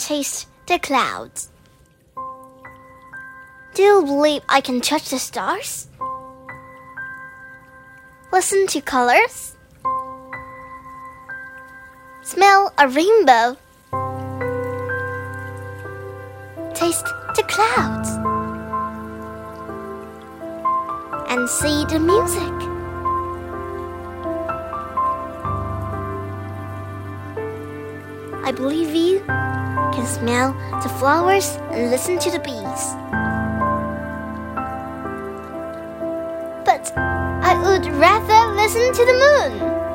taste the clouds. Do you believe I can touch the stars? Listen to colors. Smell a rainbow. Taste the clouds. And see the music. I believe you can smell the flowers and listen to the bees. But I would rather listen to the moon.